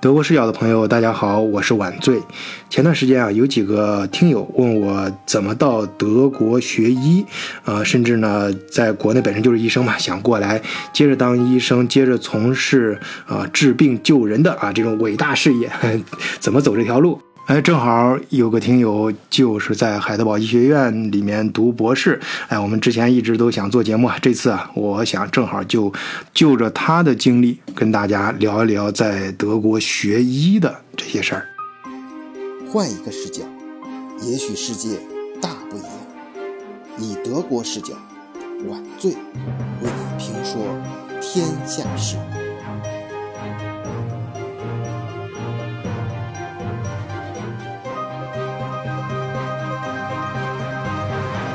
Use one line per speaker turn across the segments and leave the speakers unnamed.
德国视角的朋友，大家好，我是晚醉。前段时间啊，有几个听友问我怎么到德国学医，呃，甚至呢，在国内本身就是医生嘛，想过来接着当医生，接着从事啊治病救人的啊这种伟大事业，怎么走这条路？哎，正好有个听友就是在海德堡医学院里面读博士。哎，我们之前一直都想做节目啊，这次啊，我想正好就就着他的经历跟大家聊一聊在德国学医的这些事儿。
换一个视角，也许世界大不一样。以德国视角，晚醉为你评说天下事。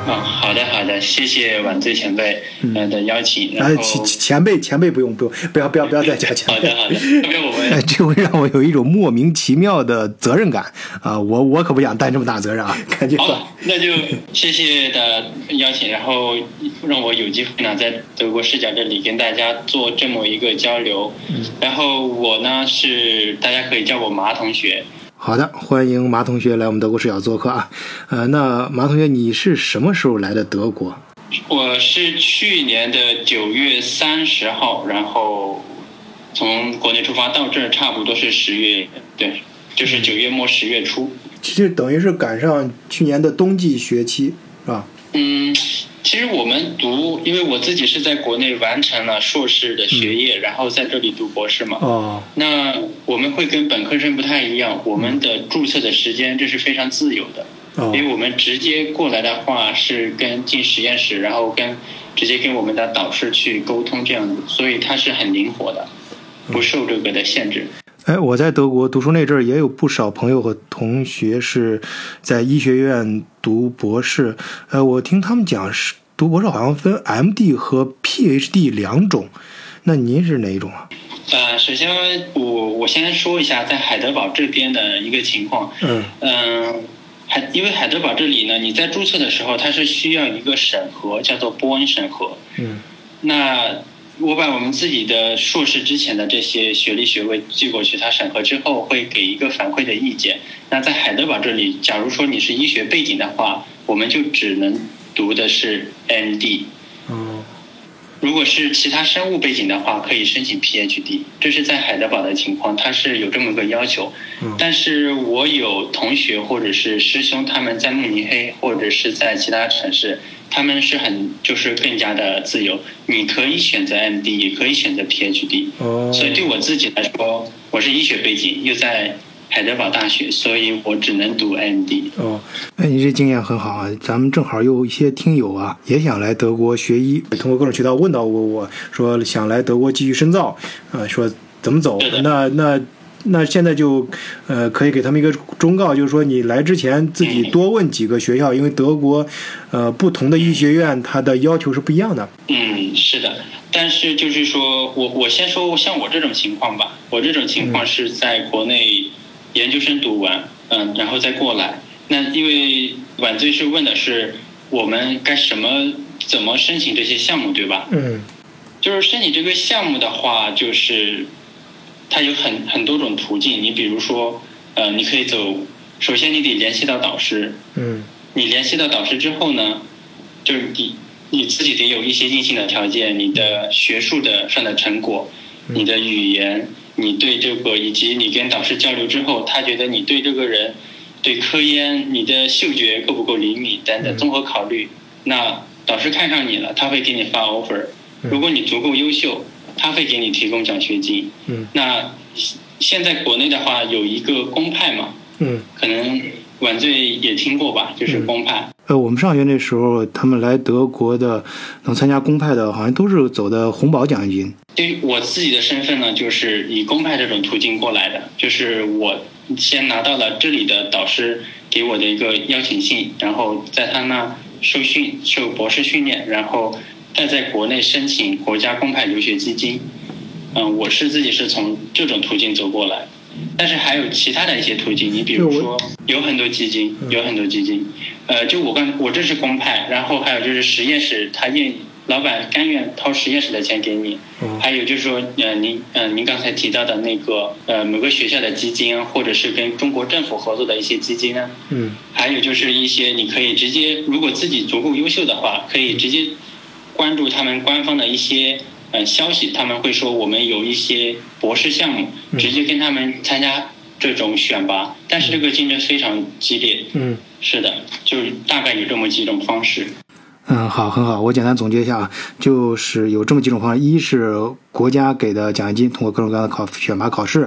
啊，好的好的，谢谢晚醉前辈呃的邀请。然后
前前辈前辈不用不用不要不要不要再加前
辈。好的好的，因为我们
这会让我有一种莫名其妙的责任感啊！我我可不想担这么大责任啊！赶紧
好，那就谢谢的邀请，然后让我有机会呢在德国视角这里跟大家做这么一个交流。然后我呢是大家可以叫我麻同学。
好的，欢迎马同学来我们德国视角做客啊。呃，那马同学，你是什么时候来的德国？
我是去年的九月三十号，然后从国内出发到这儿，差不多是十月，对，就是九月末十月初。
其实等于是赶上去年的冬季学期，是吧？
嗯。其实我们读，因为我自己是在国内完成了硕士的学业，然后在这里读博士嘛。
哦。
那我们会跟本科生不太一样，我们的注册的时间这是非常自由的。
哦。
因为我们直接过来的话是跟进实验室，然后跟直接跟我们的导师去沟通这样子，所以它是很灵活的，不受这个的限制。
哎，我在德国读书那阵儿也有不少朋友和同学是在医学院读博士。呃，我听他们讲是读博士好像分 M.D. 和 Ph.D. 两种，那您是哪一种啊？
呃，首先我我先说一下在海德堡这边的一个情况。
嗯。
嗯，海因为海德堡这里呢，你在注册的时候它是需要一个审核，叫做波恩审核。
嗯。
那。我把我们自己的硕士之前的这些学历学位寄过去，他审核之后会给一个反馈的意见。那在海德堡这里，假如说你是医学背景的话，我们就只能读的是 MD。
哦。
如果是其他生物背景的话，可以申请 PhD。这是在海德堡的情况，它是有这么个要求。
嗯。
但是我有同学或者是师兄，他们在慕尼黑或者是在其他城市。他们是很就是更加的自由，你可以选择 MD，也可以选择 PhD。
哦。
所以对我自己来说，我是医学背景，又在海德堡大学，所以我只能读 MD。
哦，哎，你这经验很好啊！咱们正好有一些听友啊，也想来德国学医，通过各种渠道问到我，我说想来德国继续深造，呃，说怎么走？那那。那现在就，呃，可以给他们一个忠告，就是说你来之前自己多问几个学校，因为德国，呃，不同的医学院它的要求是不一样的。
嗯，是的，但是就是说我我先说像我这种情况吧，我这种情况是在国内研究生读完，嗯，然后再过来。那因为晚醉是问的是我们该什么怎么申请这些项目，对吧？
嗯，
就是申请这个项目的话，就是。它有很很多种途径，你比如说，呃，你可以走，首先你得联系到导师，
嗯，
你联系到导师之后呢，就是你你自己得有一些硬性的条件，你的学术的上的成果，你的语言，你对这个以及你跟导师交流之后，他觉得你对这个人，对科研，你的嗅觉够不够灵敏等等综合考虑，那导师看上你了，他会给你发 offer，如果你足够优秀。他会给你提供奖学金。
嗯。
那现在国内的话有一个公派嘛？
嗯。
可能晚醉也听过吧，就是公派。
呃，我们上学那时候，他们来德国的能参加公派的，好像都是走的红宝奖学金。
对我自己的身份呢，就是以公派这种途径过来的，就是我先拿到了这里的导师给我的一个邀请信，然后在他那受训、受博士训练，然后。再在国内申请国家公派留学基金，嗯，我是自己是从这种途径走过来，但是还有其他的一些途径，你比如说有很多基金，有很多基金，呃，就我刚我这是公派，然后还有就是实验室他愿意老板甘愿掏实验室的钱给你。
哦
还有就是说，呃，您呃您刚才提到的那个呃某个学校的基金，或者是跟中国政府合作的一些基金呢，
嗯。
还有就是一些你可以直接，如果自己足够优秀的话，可以直接关注他们官方的一些呃消息，他们会说我们有一些博士项目，
嗯
直接跟他们参加这种选拔，但是这个竞争非常激烈。
嗯。
是的，就是大概有这么几种方式。
嗯，好，很好。我简单总结一下啊，就是有这么几种方式：一是国家给的奖学金，通过各种各样的考选拔考试；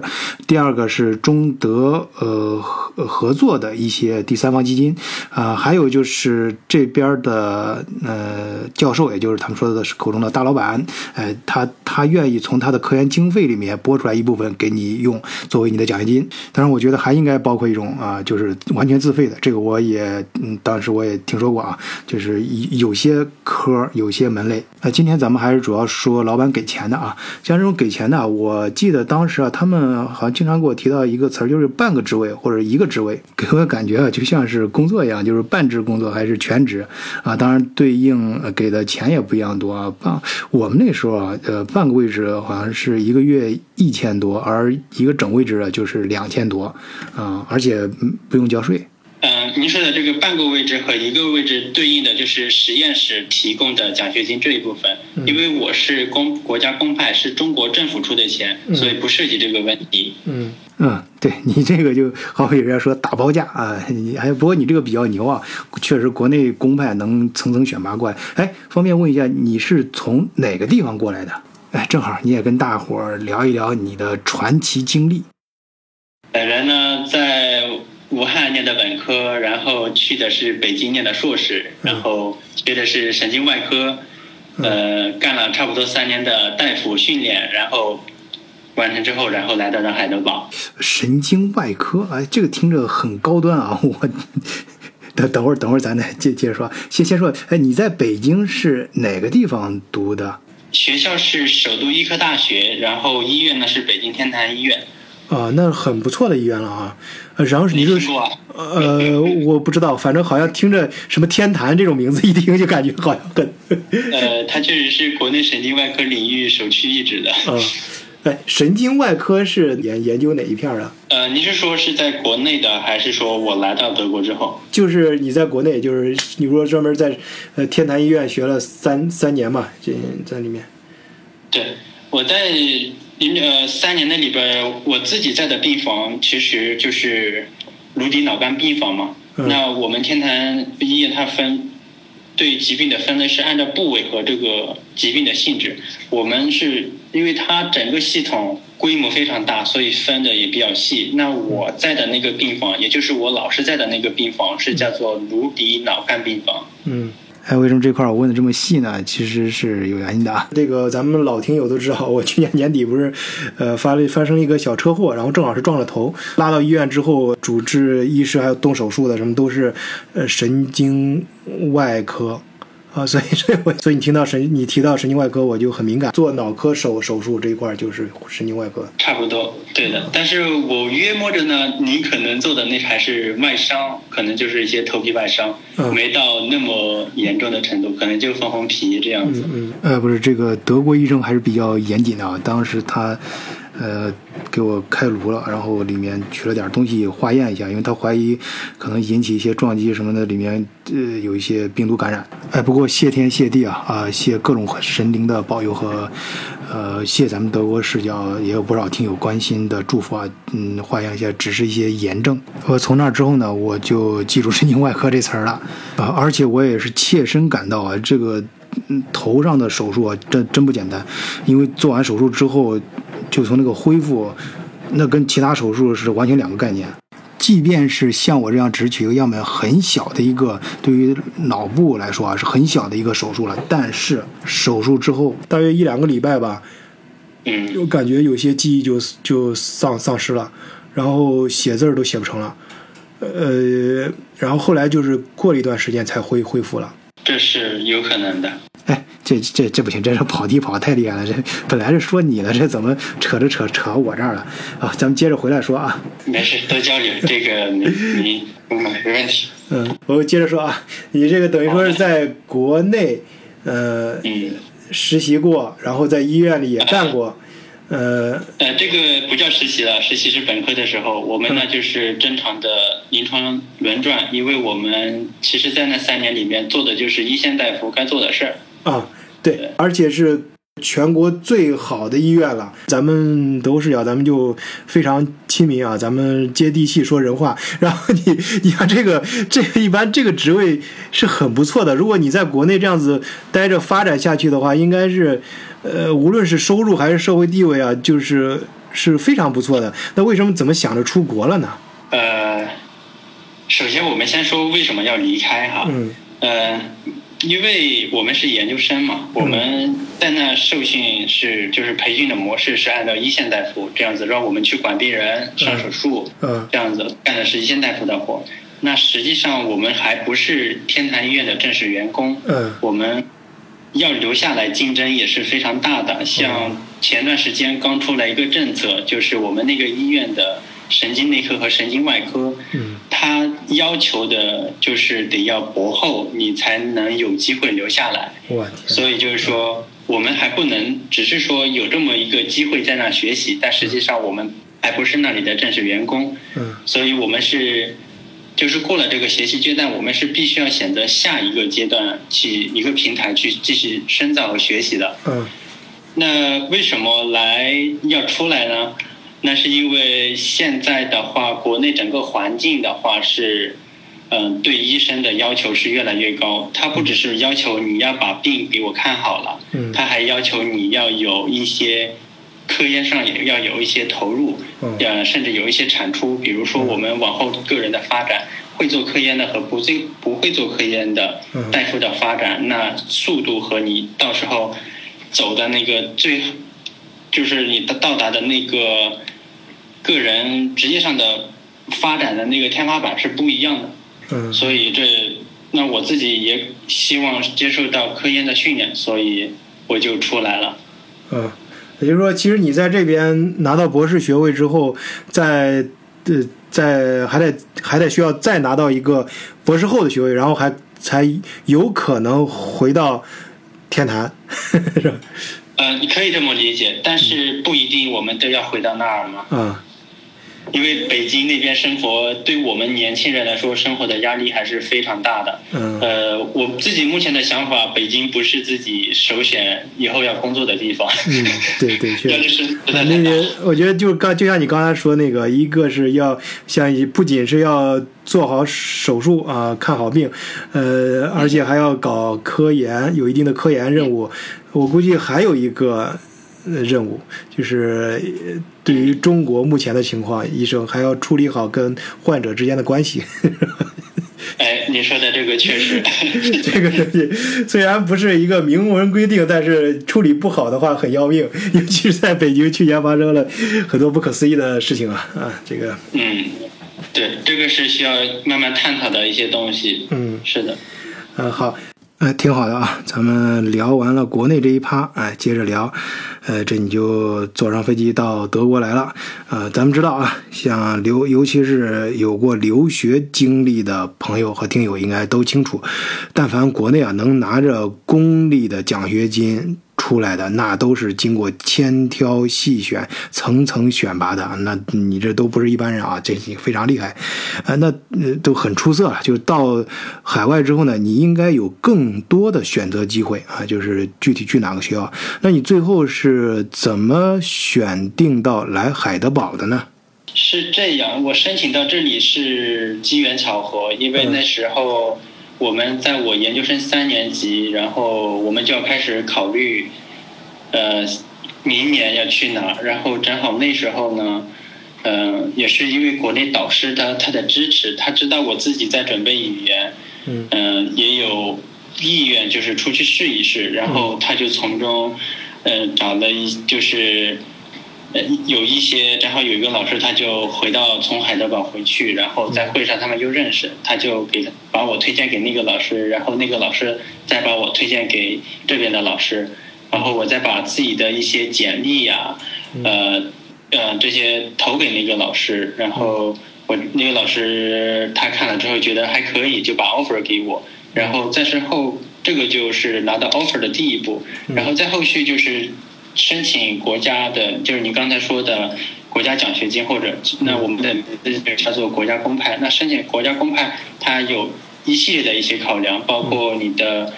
第二个是中德呃合合作的一些第三方基金，啊、还有就是这边的呃教授，也就是他们说的是口中的大老板，哎、他他愿意从他的科研经费里面拨出来一部分给你用，作为你的奖学金。当然，我觉得还应该包括一种啊、就是完全自费的，这个我也嗯，当时我也听说过啊，就是有有些科有些门类。那今天咱们还是主要说老板给钱的啊，像这种给钱的，我记得当时啊，他们好像经常给我提到一个词儿，就是半个职位或者一个职位，给我感觉啊，就像是工作一样，就是半职工作还是全职啊。当然，对应给的钱也不一样多啊。半我们那时候啊，呃，半个位置好像是一个月一千多，而一个整位置啊就是两千多啊，而且不用交税。
嗯、您说的这个半个位置和一个位置对应的就是实验室提供的奖学金这一部分，因为我是公国家公派，是中国政府出的钱，所以不涉及这个问题。
嗯嗯，对你这个就好比人家说打包价啊，你哎不过你这个比较牛啊，确实国内公派能层层选拔过来。哎，方便问一下，你是从哪个地方过来的？哎，正好你也跟大伙儿聊一聊你的传奇经历。
本人呢在武汉念的本科，然后去的是北京念的硕士，然后学的是神经外科，呃，干了差不多三年的大夫训练，然后完成之后，然后来到了海德堡。
神经外科，哎，这个听着很高端啊！我等等会儿，等会儿咱再接接着说。先先说，哎，你在北京是哪个地方读的？
学校是首都医科大学，然后医院呢是北京天坛医院。
啊，那很不错的医院了啊。呃然后是你说是
啊？
呃，我不知道，反正好像听着什么天坛这种名字，一听就感觉好像很，
呃，它确实是国内神经外科领域首屈一指的。
啊，哎，神经外科是研研究哪一片儿啊？
呃，你是说是在国内的，还是说我来到德国之后？
就是你在国内，就是你说专门在呃天坛医院学了三三年嘛，这在里面。
对，我在呃三年那里边儿，我自己在的病房其实就是颅底脑干病房嘛。
嗯
那我们天坛医院它分对疾病的分类是按照部位和这个疾病的性质。我们是因为它整个系统规模非常大，所以分的也比较细。那我在的那个病房，也就是我老师在的那个病房，是叫做颅底脑干病房。
嗯，哎，为什么这块儿我问的这么细呢？其实是有原因的啊。这个咱们老听友都知道，我去年年底不是，呃，发了发生一个小车祸，然后正好是撞了头，拉到医院之后，主治医师还有动手术的什么都是，呃，神经外科。啊，所以所以我所以你听到神你提到神经外科，我就很敏感。做脑科手手术这一块儿就是神经外科。
差不多，对的。但是我约摸着呢，您可能做的那还是外伤，可能就是一些头皮外伤，
嗯
没到那么严重的程度，可能就缝缝皮这样子。
嗯，呃，不是，这个德国医生还是比较严谨的啊。当时他，呃，给我开颅了，然后里面取了点东西化验一下，因为他怀疑可能引起一些撞击什么的，里面呃有一些病毒感染。哎，不过谢天谢地啊啊，谢各种神灵的保佑和呃谢咱们德国视角，也有不少听友关心的祝福啊。嗯，化验一下，只是一些炎症。我从那之后呢，我就记住神经外科这词儿了啊，而且我也是切身感到啊，这个。嗯，头上的手术啊，真真不简单，因为做完手术之后，就从那个恢复，那跟其他手术是完全两个概念。即便是像我这样只取一个样本很小的一个，对于脑部来说啊是很小的一个手术了，但是手术之后大约一两个礼拜吧，
嗯，
就感觉有些记忆就就丧丧失了，然后写字儿都写不成了，呃，然后后来就是过了一段时间才恢恢复了。
这是有可能的。
哎，这这这不行，这是跑题跑的太厉害了。这本来是说你的，这怎么扯着扯扯我这儿了啊？咱们接着回来说啊。
没事，多交流，这个你 你嗯没问题。
嗯，我接着说啊，你这个等于说是在国内，呃，
嗯，
实习过，然后在医院里也干过，呃，
呃，这个不叫实习了，实习是本科的时候，我们呢
嗯
就是正常的临床轮转，因为我们其实，在那三年里面做的就是一线大夫该做的事儿。
啊，对，而且是全国最好的医院了。咱们德国视角，咱们就非常亲民啊，咱们接地气说人话。然后你，你看这个，这个一般这个职位是很不错的。如果你在国内这样子待着发展下去的话，应该是，呃，无论是收入还是社会地位啊，就是是非常不错的。那为什么怎么想着出国了呢？
呃，首先我们先说为什么要离开哈，
嗯
呃，因为我们是研究生嘛，我们在那受训是就是培训的模式是按照一线大夫这样子，让我们去管病人、上手术，
嗯。
这样子干的是一线大夫的活。那实际上我们还不是天坛医院的正式员工，
嗯。
我们要留下来竞争也是非常大的。像前段时间刚出来一个政策，就是我们那个医院的神经内科和神经外科，
嗯
它要求的就是得要博后，你才能有机会留下来。所以就是说，我们还不能只是说有这么一个机会在那学习，但实际上我们还不是那里的正式员工。
嗯
所以我们是，就是过了这个学习阶段，我们是必须要选择下一个阶段去一个平台去继续深造和学习的。
嗯
那为什么来要出来呢？那是因为现在的话，国内整个环境的话是，嗯、对医生的要求是越来越高。他不只是要求你要把病给我看好了，
嗯
他还要求你要有一些科研上也要有一些投入，
嗯
呃，甚至有一些产出。比如说我们往后个人的发展，会做科研的和不最不会做科研的
嗯
大夫的发展，那速度和你到时候走的那个最，就是你的到达的那个个人职业上的发展的那个天花板是不一样的。
嗯
所以这，那我自己也希望接受到科研的训练，所以我就出来了。
嗯，也就是说，其实你在这边拿到博士学位之后，在呃，在还得还得需要再拿到一个博士后的学位，然后还才有可能回到天坛，是吧？
嗯，你可以这么理解，但是不一定我们都要回到那儿嘛。
嗯，
因为北京那边生活，对我们年轻人来说，生活的压力还是非常大的。
嗯
呃，我自己目前的想法，北京不是自己首选以后要工作的地方。
嗯，对对，确实。
是实
啊
在太大。
那个，我觉得就刚就像你刚才说那个，一个是要像不仅是要做好手术啊、看好病，呃，而且还要搞科研，有一定的科研任务。我估计还有一个呃任务，就是呃对于中国目前的情况，医生还要处理好跟患者之间的关系。
哎，你说的这个确实，
这个东西虽然不是一个明文规定，但是处理不好的话很要命，尤其是在北京，去年发生了很多不可思议的事情啊啊！这个，
嗯，对，这个是需要慢慢探讨的一些东西。
嗯，
是的。
嗯，好，哎，挺好的啊。咱们聊完了国内这一趴，哎，接着聊，呃，这你就坐上飞机到德国来了。呃，咱们知道啊，像留，尤其是有过留学经历的朋友和听友，应该都清楚，但凡国内啊能拿着公立的奖学金。出来的那都是经过千挑细选、层层选拔的，那你这都不是一般人啊，这非常厉害，呃，那呃都很出色了。就到海外之后呢，你应该有更多的选择机会啊，就是具体去哪个学校。那你最后是怎么选定到来海德堡的呢？
是这样，我申请到这里是机缘巧合，因为
嗯
那时候我们在我研究生三年级，然后我们就要开始考虑，呃，明年要去哪儿，然后正好那时候呢，嗯、也是因为国内导师他他的支持，他知道我自己在准备语言，
嗯
嗯、也有意愿就是出去试一试，然后他就从中，呃，找了一就是。呃，有一些正好有一个老师，他就回到从海德堡回去，然后在会上他们又认识，他就给把我推荐给那个老师，然后那个老师再把我推荐给这边的老师，然后我再把自己的一些简历呀、呃呃这些投给那个老师，然后我那个老师他看了之后觉得还可以，就把 offer 给我，然后再之后这个就是拿到 offer 的第一步，然后再后续就是申请国家的，就是你刚才说的国家奖学金或者那我们的叫做国家公派。那申请国家公派，它有一系列的一些考量，包括你的。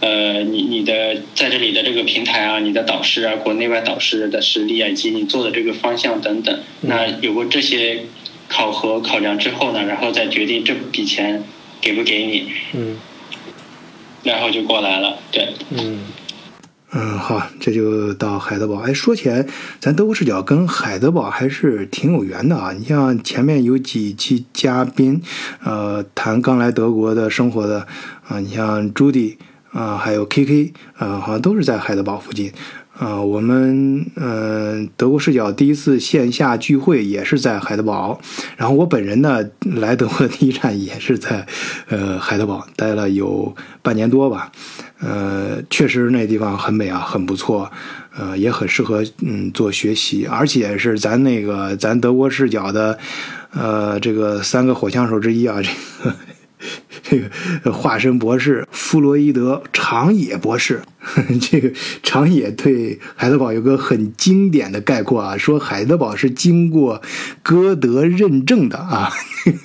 呃，你你的在这里的这个平台啊，你的导师啊，国内外导师的实力啊，以及你做的这个方向等等，那有过这些考核考量之后呢，然后再决定这笔钱给不给你，
嗯，
然后就过来了，对，
嗯，嗯，好，这就到海德堡。哎，说起来，咱德国视角跟海德堡还是挺有缘的啊。你像前面有几期嘉宾，呃，谈刚来德国的生活的啊，你像朱迪。啊，还有 KK，啊，好像都是在海德堡附近。啊，我们嗯，德国视角第一次线下聚会也是在海德堡。然后我本人呢，来德国的第一站也是在呃海德堡待了有半年多吧。呃，确实那地方很美啊，很不错。呃，也很适合嗯做学习，而且是咱那个咱德国视角的呃这个三个火枪手之一啊，这个。这个化身博士弗洛伊德长野博士，这个长野对海德堡有个很经典的概括啊，说海德堡是经过歌德认证的啊，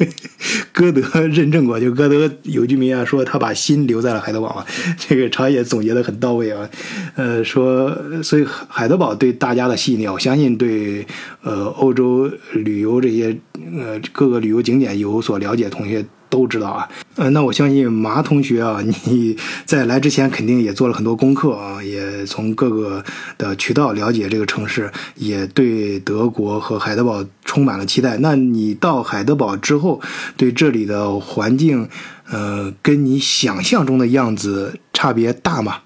歌德认证过，就歌德有句名言说他把心留在了海德堡啊，这个长野总结的很到位啊，呃，说所以海德堡对大家的吸引力，我相信对呃欧洲旅游这些呃各个旅游景点有所了解同学。都知道啊，呃，那我相信麻同学啊，你在来之前肯定也做了很多功课啊，也从各个的渠道了解这个城市，也对德国和海德堡充满了期待。那你到海德堡之后，对这里的环境，呃，跟你想象中的样子差别大吗？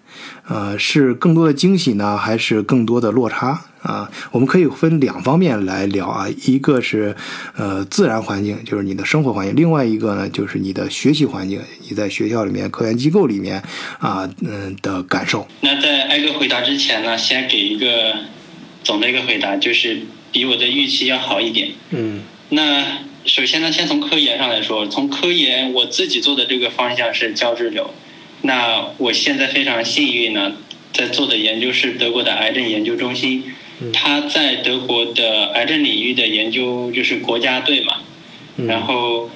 呃，是更多的惊喜呢，还是更多的落差？啊，我们可以分两方面来聊啊，一个是呃自然环境，就是你的生活环境；另外一个呢，就是你的学习环境，你在学校里面、科研机构里面啊，嗯的感受。
那在挨个回答之前呢，先给一个总的一个回答，就是比我的预期要好一点。
嗯。
那首先呢，先从科研上来说，从科研我自己做的这个方向是胶质瘤。那我现在非常幸运呢，在做的研究是德国的癌症研究中心。他在德国的癌症领域的研究就是国家队嘛，然后，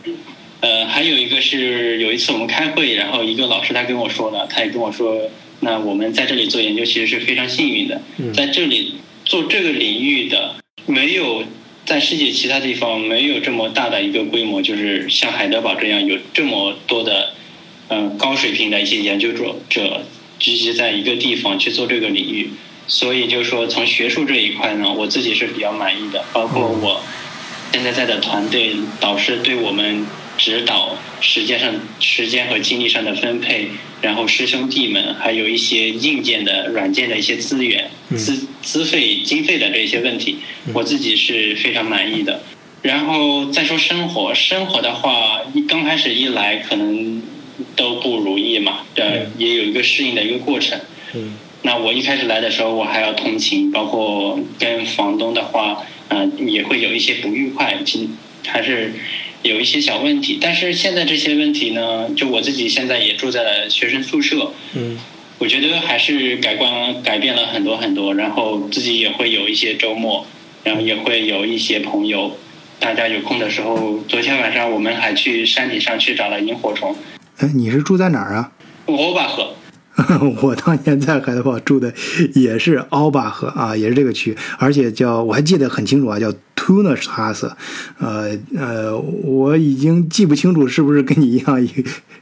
呃，还有一个是有一次我们开会，然后一个老师他跟我说了，他也跟我说，那我们在这里做研究其实是非常幸运的，在这里做这个领域的没有在世界其他地方没有这么大的一个规模，就是像海德堡这样有这么多的嗯高水平的一些研究者者聚集在一个地方去做这个领域。所以就是说，从学术这一块呢，我自己是比较满意的。包括我现在在的团队导师对我们指导时间上、时间和精力上的分配，然后师兄弟们还有一些硬件的、软件的一些资源、资资费、经费的这些问题，我自己是非常满意的。然后再说生活，生活的话，一刚开始一来可能都不如意嘛，对，也有一个适应的一个过程。嗯那我一开始来的时候，我还要通勤，包括跟房东的话，嗯，也会有一些不愉快，其还是有一些小问题。但是现在这些问题呢，就我自己现在也住在了学生宿舍，
嗯，
我觉得还是改观改变了很多很多。然后自己也会有一些周末，然后也会有一些朋友，大家有空的时候，昨天晚上我们还去山顶上去找了萤火虫。
哎，你是住在哪儿啊？
奥巴赫。
我当年在海德堡住的也是奥巴河啊，也是这个区，而且叫我还记得很清楚啊，叫 Tunerstrasse，呃呃，我已经记不清楚是不是跟你一样。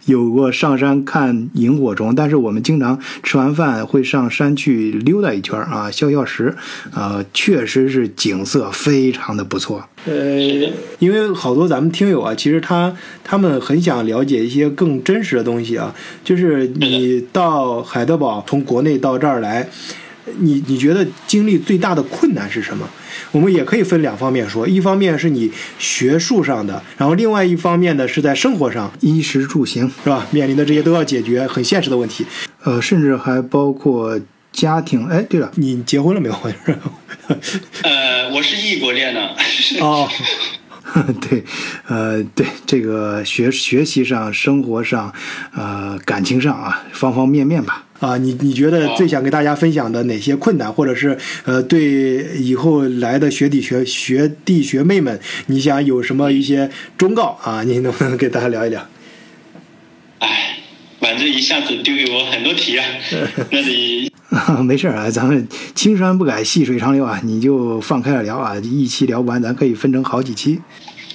有过上山看萤火虫，但是我们经常吃完饭会上山去溜达一圈啊，消消食，啊，确实是景色非常的不错。呃，因为好多咱们听友啊，其实他他们很想了解一些更真实的东西啊，就是你到海德堡从国内到这儿来，你你觉得经历最大的困难是什么？我们也可以分两方面说，一方面是你学术上的，然后另外一方面呢是在生活上，衣食住行是吧？面临的这些都要解决，很现实的问题，呃，甚至还包括家庭。哎，对了，你结婚了没有？
呃，我是异国恋呢。
哦，对，呃，对这个学学习上、生活上、呃，感情上啊，方方面面吧。啊，你你觉得最想给大家分享的哪些困难，或者是呃，对以后来的学弟学学弟学妹们，你想有什么一些忠告啊？你能不能给大家聊一聊？
哎，反正一下子丢给我很多题啊，那你。
没事啊，咱们青山不改，细水长流啊，你就放开了聊啊，一期聊不完，咱可以分成好几期。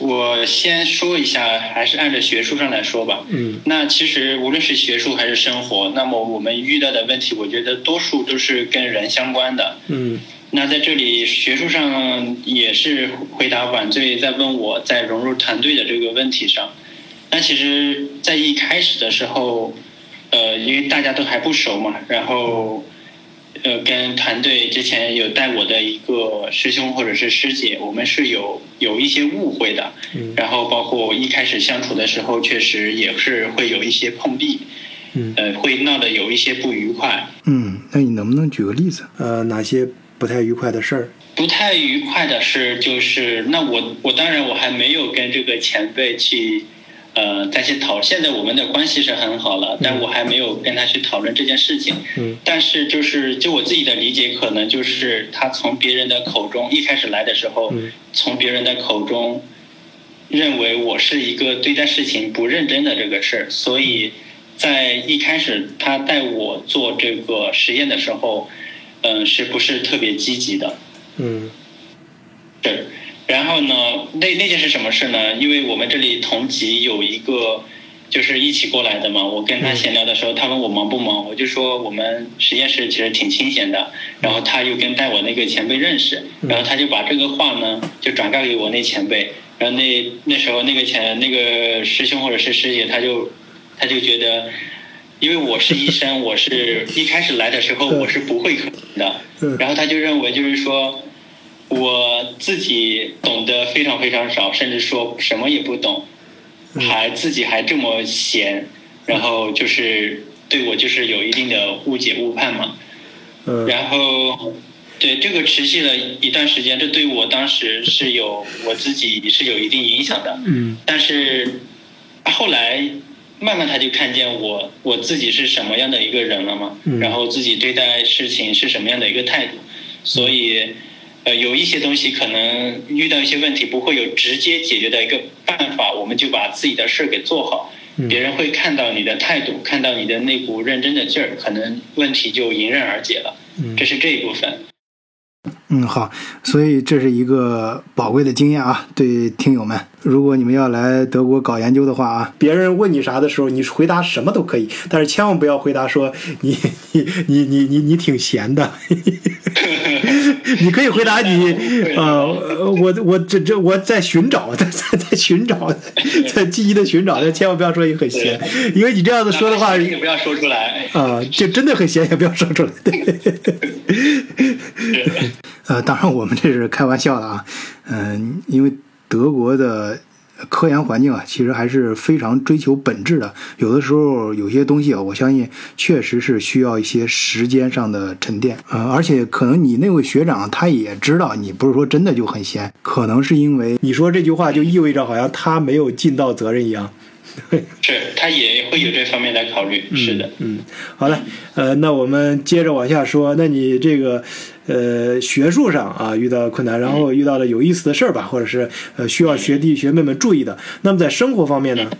我先说一下，还是按照学术上来说吧。
嗯。
那其实无论是学术还是生活，那么我们遇到的问题，我觉得多数都是跟人相关的。
嗯。
那在这里学术上也是回答晚醉在问我在融入团队的这个问题上。那其实，在一开始的时候，呃，因为大家都还不熟嘛，然后。呃，跟团队之前有带我的一个师兄或者是师姐，我们是有有一些误会的。
嗯。
然后包括一开始相处的时候，确实也是会有一些碰壁。
嗯。
呃，会闹得有一些不愉快。
嗯，那你能不能举个例子？呃，哪些不太愉快的事儿？
不太愉快的事就是，那我我当然我还没有跟这个前辈去。呃，再去讨，现在我们的关系是很好了，但我还没有跟他去讨论这件事情。
嗯。
但是就是就我自己的理解，可能就是他从别人的口中一开始来的时候，从别人的口中认为我是一个对待事情不认真的这个事儿，所以在一开始他带我做这个实验的时候，嗯，是不是特别积极的？
嗯。
对。然后呢，那那件是什么事呢？因为我们这里同级有一个，就是一起过来的嘛。我跟他闲聊的时候，他问我忙不忙，我就说我们实验室其实挺清闲的。然后他又跟带我那个前辈认识，然后他就把这个话呢就转告给我那前辈。然后那那时候那个前那个师兄或者是师姐，他就他就觉得，因为我是医生，我是一开始来的时候我是不会可能的。然后他就认为就是说。我自己懂得非常非常少，甚至说什么也不懂，还自己还这么闲，然后就是对我就是有一定的误解误判嘛。嗯然后，对这个持续了一段时间，这对我当时是有我自己是有一定影响的。
嗯。
但是后来慢慢他就看见我我自己是什么样的一个人了嘛，然后自己对待事情是什么样的一个态度，所以。呃，有一些东西可能遇到一些问题，不会有直接解决的一个办法，我们就把自己的事儿给做好。别人会看到你的态度，看到你的那股认真的劲儿，可能问题就迎刃而解了。这是这一部分。
嗯，好，所以这是一个宝贵的经验啊，对听友们，如果你们要来德国搞研究的话啊，别人问你啥的时候，你回答什么都可以，但是千万不要回答说你你你你你你挺闲的，你可以回答你 呃，我我这这我在寻找，在在在寻找，在积极的寻找，但千万不要说你很闲，因为你这样子说的话，
也不要说出来。
啊，就真的很闲，也不要说出来。呃，当然我们这是开玩笑的啊，嗯，因为德国的科研环境啊，其实还是非常追求本质的。有的时候有些东西啊，我相信确实是需要一些时间上的沉淀。呃，而且可能你那位学长他也知道你不是说真的就很闲，可能是因为你说这句话就意味着好像他没有尽到责任一样。
是他也会有这方面的考虑。是的，
嗯，好了，呃，那我们接着往下说，那你这个。呃，学术上啊遇到困难，然后遇到了有意思的事儿吧，或者是呃需要学弟学妹们注意的。那么在生活方面呢？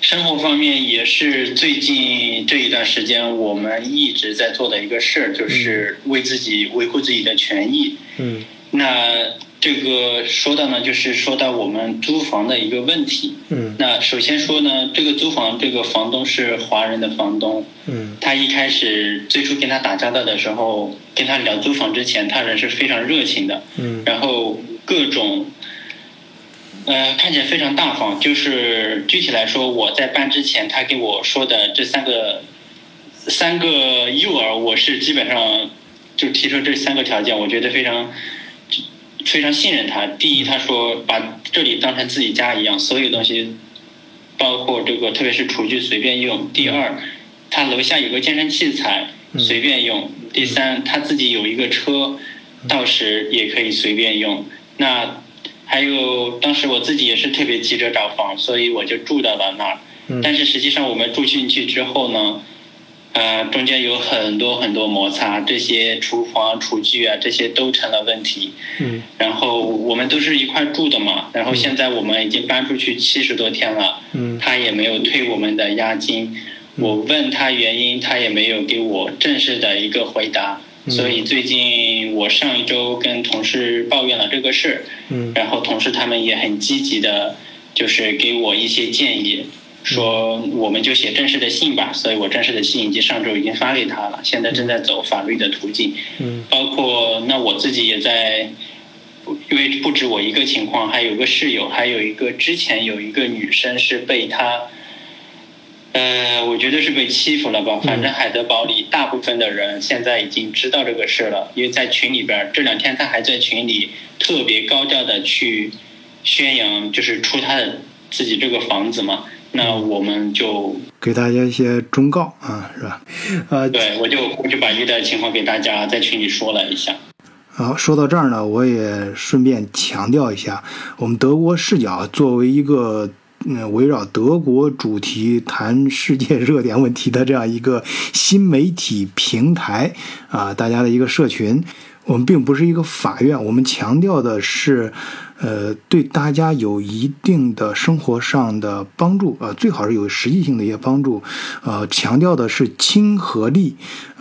生活方面也是最近这一段时间我们一直在做的一个事儿，就是为自己维护自己的权益。
嗯。
那。这个说到呢，就是说到我们租房的一个问题。
嗯。
那首先说呢，这个租房这个房东是华人的房东。
嗯。
他一开始最初跟他打交道的时候，跟他聊租房之前，他人是非常热情的。
嗯。
然后各种，呃，看起来非常大方。就是具体来说，我在搬之前，他给我说的这三个三个诱饵，我是基本上就提出这三个条件，我觉得非常。非常信任他。第一，他说把这里当成自己家一样，所有东西，包括这个，特别是厨具随便用。第二，他楼下有个健身器材，随便用。第三，他自己有一个车，到时也可以随便用。那还还有当时我自己也是特别急着找房，所以我就住到了那儿。但是实际上我们住进去之后呢，呃，中间有很多很多摩擦，这些厨房、厨具啊，这些都成了问题。
嗯。
然后我们都是一块住的嘛，然后现在我们已经搬出去七十多天了。
嗯。
他也没有退我们的押金，我问他原因，他也没有给我正式的一个回答。所以最近我上一周跟同事抱怨了这个事儿。
嗯。
然后同事他们也很积极的，就是给我一些建议。说我们就写正式的信吧，所以我正式的信已经上周已经发给他了，现在正在走法律的途径。
嗯，
包括那我自己也在，因为不止我一个情况，还有个室友，还有一个之前有一个女生是被他，呃，我觉得是被欺负了吧。反正海德堡里大部分的人现在已经知道这个事了，因为在群里边这两天他还在群里特别高调的去宣扬，就是出他的自己这个房子嘛。那我们就
给大家一些忠告啊，是吧？呃，
对，我就我就把遇到的情况给大家在群里说了一下。
好，说到这儿呢，我也顺便强调一下，我们德国视角作为一个嗯围绕德国主题谈世界热点问题的这样一个新媒体平台啊，大家的一个社群，我们并不是一个法院，我们强调的是。呃，对大家有一定的生活上的帮助，呃，最好是有实际性的一些帮助，呃，强调的是亲和力，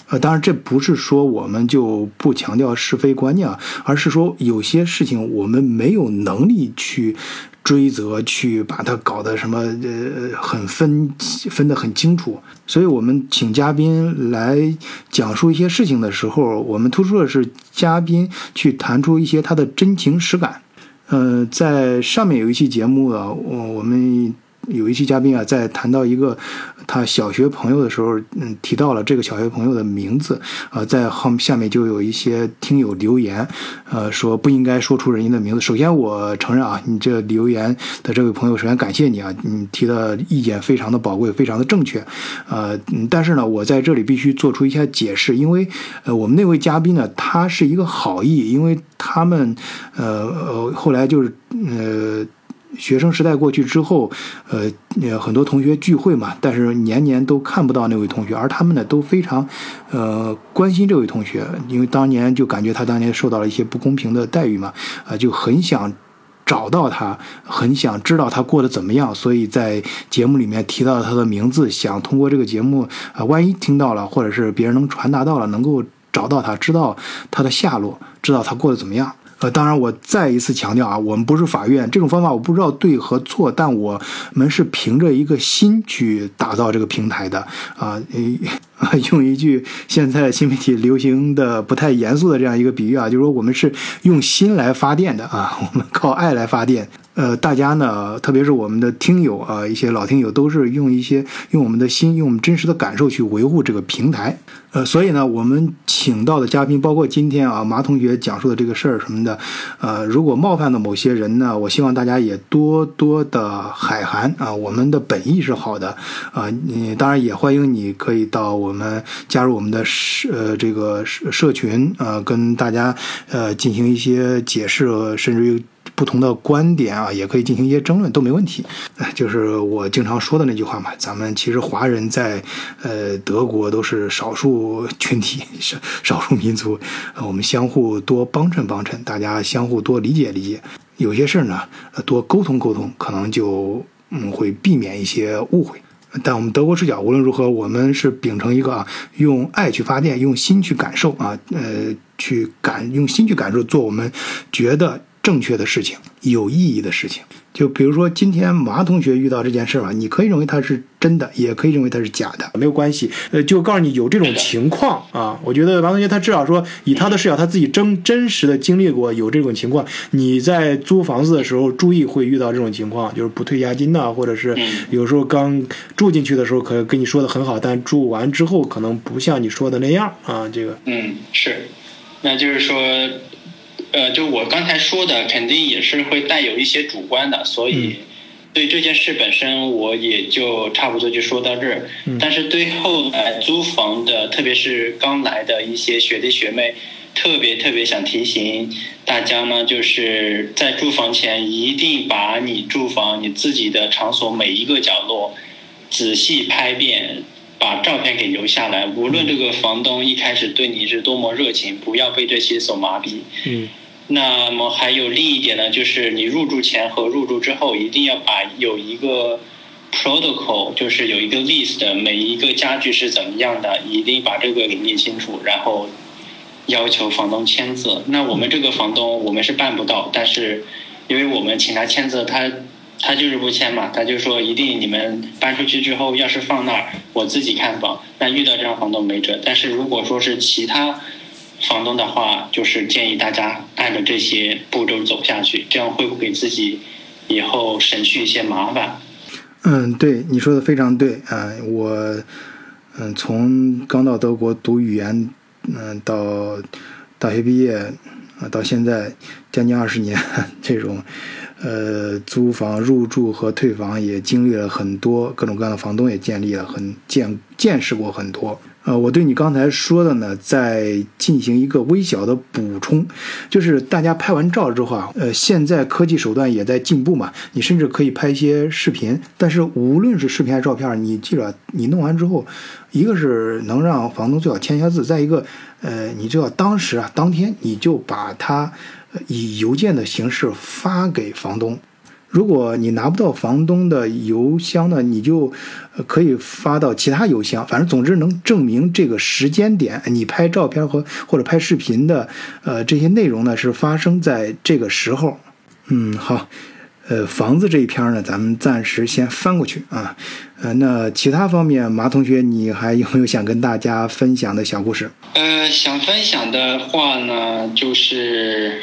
呃，当然这不是说我们就不强调是非观念啊，而是说有些事情我们没有能力去追责，去把它搞得什么呃很分分得很清楚，所以我们请嘉宾来讲述一些事情的时候，我们突出的是嘉宾去谈出一些他的真情实感。呃，在上面有一期节目啊，我我们有一期嘉宾啊，在谈到一个他小学朋友的时候，嗯，提到了这个小学朋友的名字，啊，在后下面就有一些听友留言，呃，说不应该说出人家的名字。首先，我承认啊，你这留言的这位朋友，首先感谢你啊，你提的意见非常的宝贵，非常的正确，呃，但是呢，我在这里必须做出一些解释，因为呃，我们那位嘉宾呢，他是一个好意，因为他们呃呃后来就是呃。学生时代过去之后，呃，很多同学聚会嘛，但是年年都看不到那位同学，而他们呢都非常，呃，关心这位同学，因为当年就感觉他当年受到了一些不公平的待遇嘛，啊，就很想找到他，很想知道他过得怎么样，所以在节目里面提到他的名字，想通过这个节目，啊，万一听到了，或者是别人能传达到了，能够找到他，知道他的下落，知道他过得怎么样。呃，当然，我再一次强调啊，我们不是法院，这种方法我不知道对和错，但我们是凭着一个心去打造这个平台的啊。用一句现在新媒体流行的不太严肃的这样一个比喻啊，就是说我们是用心来发电的啊，我们靠爱来发电。呃，大家呢，特别是我们的听友啊，一些老听友都是用一些用我们的心，用我们真实的感受去维护这个平台。呃，所以呢，我们请到的嘉宾，包括今天啊，马同学讲述的这个事儿什么的，呃，如果冒犯了某些人呢，我希望大家也多多的海涵啊，我们的本意是好的啊，你当然也欢迎你可以到我们加入我们的社呃这个社社群啊，跟大家呃进行一些解释，甚至于。不同的观点啊，也可以进行一些争论，都没问题。就是我经常说的那句话嘛，咱们其实华人在呃德国都是少数群体，少 少数民族，我们相互多帮衬帮衬，大家相互多理解理解，有些事儿呢，多沟通沟通，可能就嗯会避免一些误会。但我们德国视角无论如何，我们是秉承一个啊，用爱去发电，用心去感受啊，呃，去感用心去感受，做我们觉得。正确的事情，有意义的事情，就比如说今天马同学遇到这件事儿吧，你可以认为它是真的，也可以认为它是假的，没有关系。呃，就告诉你有这种情况啊。我觉得马同学他至少说以他的视角，他自己真真实的经历过有这种情况。你在租房子的时候注意会遇到这种情况，就是不退押金呐，或者是有时候刚住进去的时候可跟你说的很好，但住完之后可能不像你说的那样啊。这个
嗯是，那就是说。呃，就我刚才说的，肯定也是会带有一些主观的，所以对这件事本身，我也就差不多就说到这儿。但是对后来租房的，特别是刚来的一些学弟学妹，特别特别想提醒大家呢，就是在住房前一定把你住房你自己的场所每一个角落仔细拍遍，把照片给留下来。无论这个房东一开始对你是多么热情，不要被这些所麻痹。
嗯
那么还有另一点呢，就是你入住前和入住之后，一定要把有一个 protocol，就是有一个 list，每一个家具是怎么样的，一定把这个给列清楚，然后要求房东签字。那我们这个房东我们是办不到，但是因为我们请他签字，他他就是不签嘛，他就说一定你们搬出去之后，要是放那儿，我自己看房。那遇到这样房东没辙，但是如果说是其他。房东的话，就是建议大家按照这些步骤走下去，这样会不会给自己以后省去一些麻烦？
嗯，对，你说的非常对啊、我嗯，从刚到德国读语言，嗯，到大学毕业啊，到现在将近二十年，这种呃租房入住和退房也经历了很多各种各样的房东，也建立了很见见识过很多。呃，我对你刚才说的呢，再进行一个微小的补充，就是大家拍完照之后啊，呃，现在科技手段也在进步嘛，你甚至可以拍一些视频。但是无论是视频还是照片，你记着，你弄完之后，一个是能让房东最好签一下字，再一个，呃，你就要当时啊，当天你就把它以邮件的形式发给房东。如果你拿不到房东的邮箱呢，你就可以发到其他邮箱，反正总之能证明这个时间点，你拍照片和或者拍视频的呃这些内容呢是发生在这个时候。嗯，好，呃，房子这一篇呢，咱们暂时先翻过去啊。呃，那其他方面，马同学，你还有没有想跟大家分享的小故事？
呃，想分享的话呢，就是，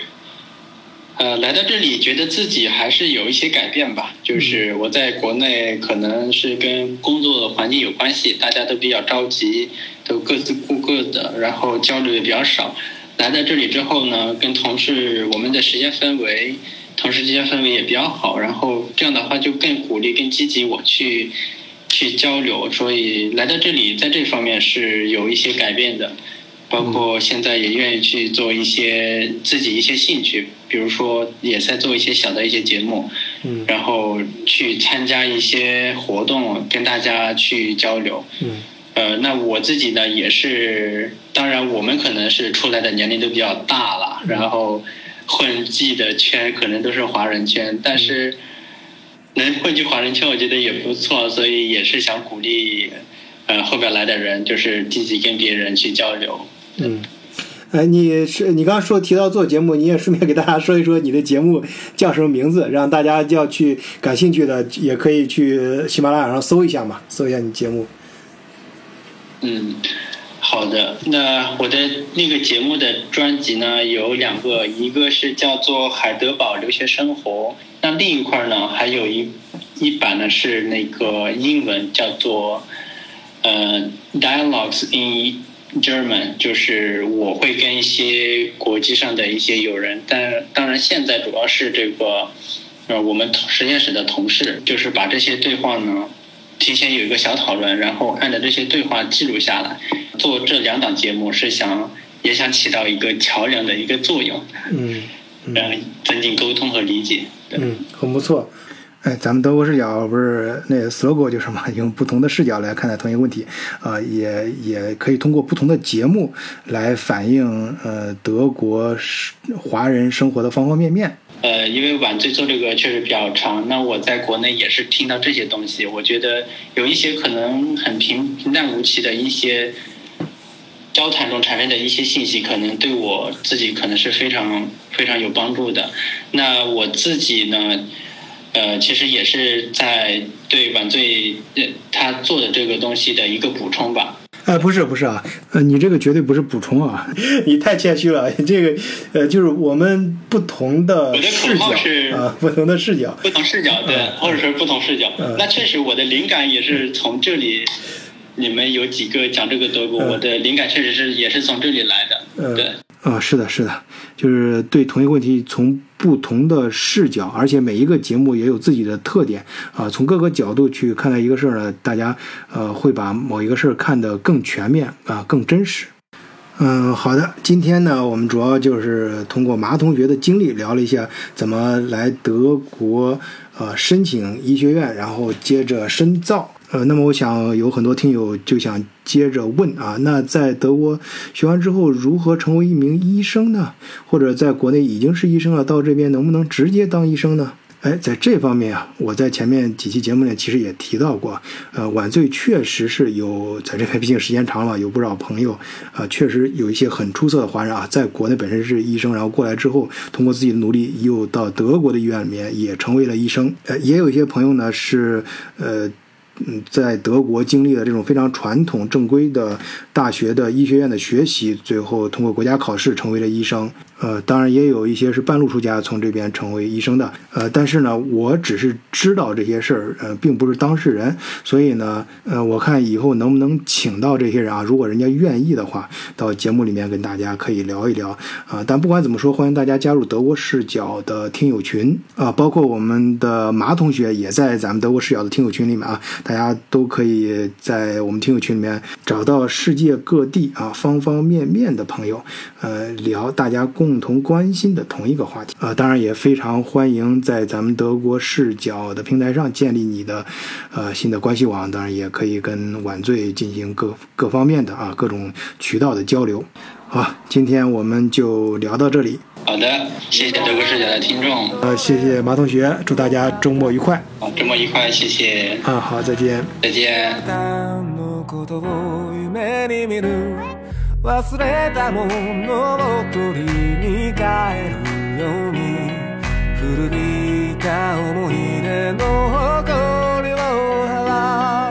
呃，来到这里觉得自己还是有一些改变吧。就是我在国内可能是跟工作的环境有关系，大家都比较着急，都各自顾各的，然后交流也比较少。来到这里之后呢，跟同事我们的时间氛围，同事之间氛围也比较好，然后这样的话就更鼓励、更积极我去去交流，所以来到这里在这方面是有一些改变的。包括现在也愿意去做一些自己一些兴趣，比如说也在做一些小的一些节目，
嗯
然后去参加一些活动，跟大家去交流。
嗯
呃，那我自己呢也是，当然我们可能是出来的年龄都比较大了，然后混迹的圈可能都是华人圈，但是能混进华人圈，我觉得也不错，所以也是想鼓励呃后边来的人，就是积极跟别人去交流。
嗯。哎，你是你刚刚说提到做节目，你也顺便给大家说一说你的节目叫什么名字，让大家要去感兴趣的也可以去喜马拉雅上搜一下嘛，搜一下你节目。
嗯，好的。那我的那个节目的专辑呢有两个，一个是叫做《海德堡留学生活》，那另一块呢还有一一版呢是那个英文叫做呃 Dialogues in German，就是我会跟一些国际上的一些友人，但当然现在主要是这个呃我们实验室的同事，就是把这些对话呢。提前有一个小讨论，然后按照这些对话记录下来。做这两档节目是想也想起到一个桥梁的一个作用，
嗯嗯
呃，增进沟通和理解。
嗯，很不错。哎，咱们德国视角不是那 slogan 就是嘛，用不同的视角来看待同一个问题，啊、也也可以通过不同的节目来反映呃德国华人生活的方方面面。
呃，因为晚醉做这个确实比较长，那我在国内也是听到这些东西，我觉得有一些可能很平平淡无奇的一些交谈中产生的一些信息，可能对我自己可能是非常非常有帮助的。那我自己呢，呃，其实也是在对晚醉呃他做的这个东西的一个补充吧。
哎，不是不是啊，呃，你这个绝对不是补充啊，你太谦虚了。这个呃，就是我们不同的视角
是
啊，不同的视角。
不同视角，对，或者说不同视角
嗯。
那确实，我的灵感也是从这里。你们有几个讲这个德国，
嗯
我的灵感确实是也是从这里来的。
嗯
对，
啊，是的，是的，就是对同一个问题从不同的视角，而且每一个节目也有自己的特点啊，从各个角度去看待一个事儿呢，大家呃会把某一个事儿看得更全面啊，更真实。嗯，好的。今天呢，我们主要就是通过马同学的经历聊了一下怎么来德国呃申请医学院，然后接着深造。呃，那么我想有很多听友就想接着问啊，那在德国学完之后如何成为一名医生呢？或者在国内已经是医生了，到这边能不能直接当医生呢？哎，在这方面啊，我在前面几期节目里其实也提到过，呃，晚醉确实是有在这边，毕竟时间长了，有不少朋友啊，确实有一些很出色的华人啊，在国内本身是医生，然后过来之后，通过自己的努力，又到德国的医院里面也成为了医生。呃，也有一些朋友呢是呃。嗯，在德国经历了这种非常传统正规的大学的医学院的学习，最后通过国家考试成为了医生。呃，当然也有一些是半路出家从这边成为医生的。呃，但是呢，我只是知道这些事儿，呃，并不是当事人。所以呢，呃，我看以后能不能请到这些人啊？如果人家愿意的话，到节目里面跟大家可以聊一聊啊。但不管怎么说，欢迎大家加入德国视角的听友群啊，包括我们的马同学也在咱们德国视角的听友群里面啊。大家都可以在我们听友群里面找到世界各地啊方方面面的朋友，呃，聊大家共同关心的同一个话题啊。当然也非常欢迎在咱们德国视角的平台上建立你的呃新的关系网，当然也可以跟晚醉进行各各方面的啊各种渠道的交流。好，今天我们就聊到这里。
好的，谢谢德国视角的听众。
呃，谢谢马同学，祝大家周末愉快。
好，周末愉快，谢谢。
啊，好，再见。
再见。
忘れたものを取りに帰るように古びた思い出の誇りを払う。